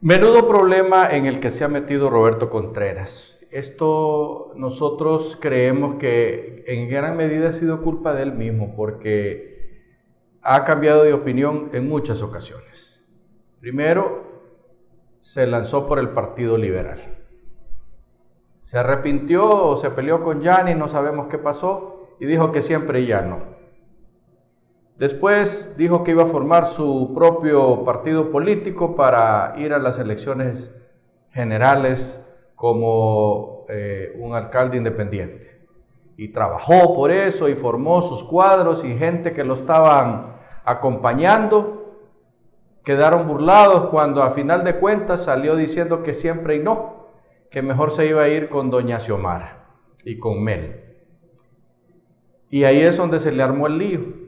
Menudo problema en el que se ha metido Roberto Contreras. Esto nosotros creemos que en gran medida ha sido culpa de él mismo porque ha cambiado de opinión en muchas ocasiones. Primero, se lanzó por el Partido Liberal. Se arrepintió o se peleó con Yanni, no sabemos qué pasó, y dijo que siempre ya no. Después dijo que iba a formar su propio partido político para ir a las elecciones generales como eh, un alcalde independiente. Y trabajó por eso y formó sus cuadros y gente que lo estaban acompañando. Quedaron burlados cuando a final de cuentas salió diciendo que siempre y no, que mejor se iba a ir con doña Xiomara y con Mel. Y ahí es donde se le armó el lío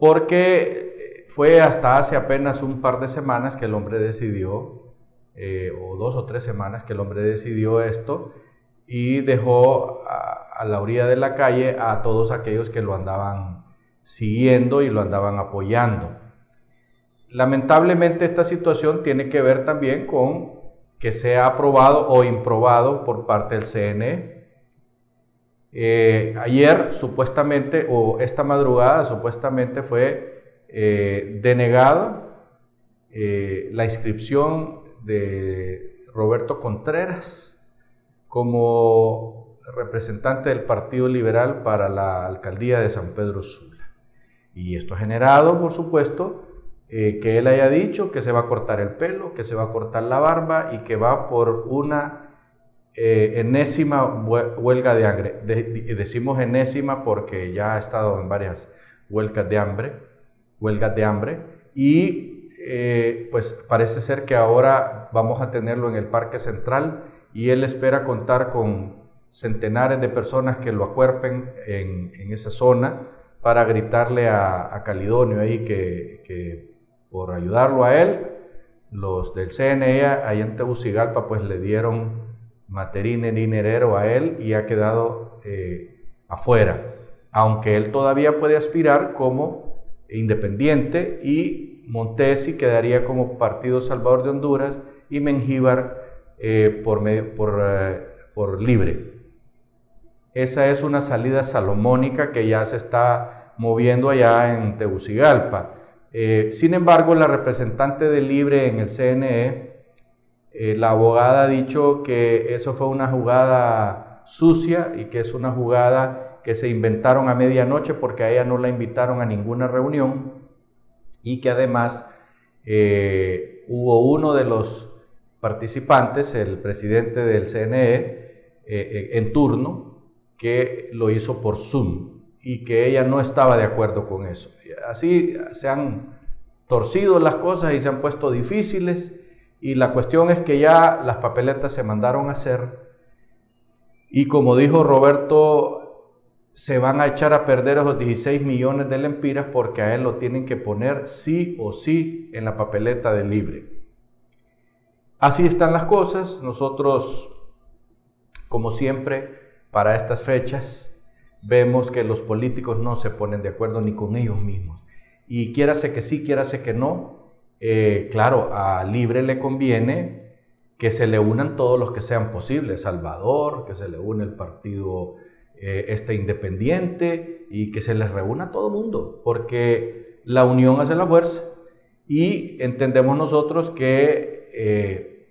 porque fue hasta hace apenas un par de semanas que el hombre decidió, eh, o dos o tres semanas que el hombre decidió esto y dejó a, la orilla de la calle a todos aquellos que lo andaban siguiendo y lo andaban apoyando. Lamentablemente esta situación tiene que ver también con que sea aprobado o improbado por parte del CNE eh, ayer supuestamente, o esta madrugada supuestamente fue eh, denegada eh, la inscripción de Roberto Contreras como representante del Partido Liberal para la alcaldía de San Pedro Sula. Y esto ha generado, por supuesto, que él haya dicho que se va a cortar el pelo, que se va a cortar la barba y que va por una eh, enésima huelga de hambre. decimos enésima porque ya ha estado en varias huelgas de hambre, huelgas de hambre, y eh, pues parece ser que ahora vamos a tenerlo en el Parque Central y él espera contar con centenares de personas que lo acuerpen en, esa zona para gritarle a, Calidonio ahí que, por ayudarlo a él, los del CNE ahí en Tegucigalpa pues le dieron Materine dinerero a él y ha quedado eh, afuera, aunque él todavía puede aspirar como independiente y Montesi quedaría como Partido Salvador de Honduras y Mengíbar eh, por, por, eh, por libre. Esa es una salida salomónica que ya se está moviendo allá en Tegucigalpa. sin embargo, la representante de Libre en el CNE eh, la abogada ha dicho que eso fue una jugada sucia y que es una jugada que se inventaron a medianoche porque a ella no la invitaron a ninguna reunión y que además eh, hubo uno de los participantes, el presidente del CNE, eh, en turno, que lo hizo por Zoom y que ella no estaba de acuerdo con eso. Así se han torcido las cosas y se han puesto difíciles y la cuestión es que ya las papeletas se mandaron a hacer y como dijo Roberto, se van a echar a perder esos 16 millones de lempiras porque a él lo tienen que poner sí o sí en la papeleta de libre. Así están las cosas. Nosotros, como siempre, para estas fechas, vemos que los políticos no se ponen de acuerdo ni con ellos mismos. Y quiérase que sí, quiérase que no, eh, claro, a Libre le conviene que se le unan todos los que sean posibles, Salvador, que se le une el partido eh, este independiente y que se les reúna todo el mundo, porque la unión hace la fuerza y entendemos nosotros que eh,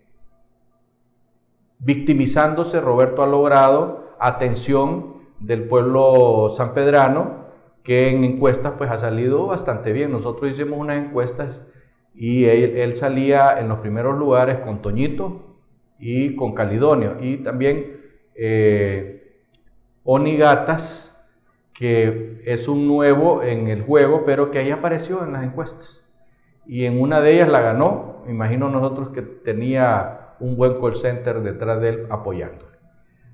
victimizándose Roberto ha logrado atención del pueblo sanpedrano que en encuestas pues ha salido bastante bien. Nosotros hicimos unas encuestas y él, salía en los primeros lugares con Toñito y con Calidonio. Y también eh, Onigatas que es un nuevo en el juego pero que ahí apareció en las encuestas. Y en una de ellas la ganó. Imagino nosotros que tenía un buen call center detrás de él apoyándole.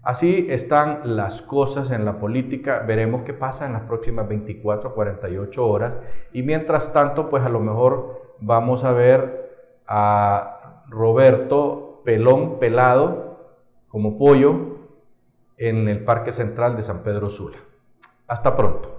Así están las cosas en la política. Veremos qué pasa en las próximas 24 48 horas. Y mientras tanto pues a lo mejor vamos a ver a Roberto Pelón Pelado como pollo en el Parque Central de San Pedro Sula. Hasta pronto.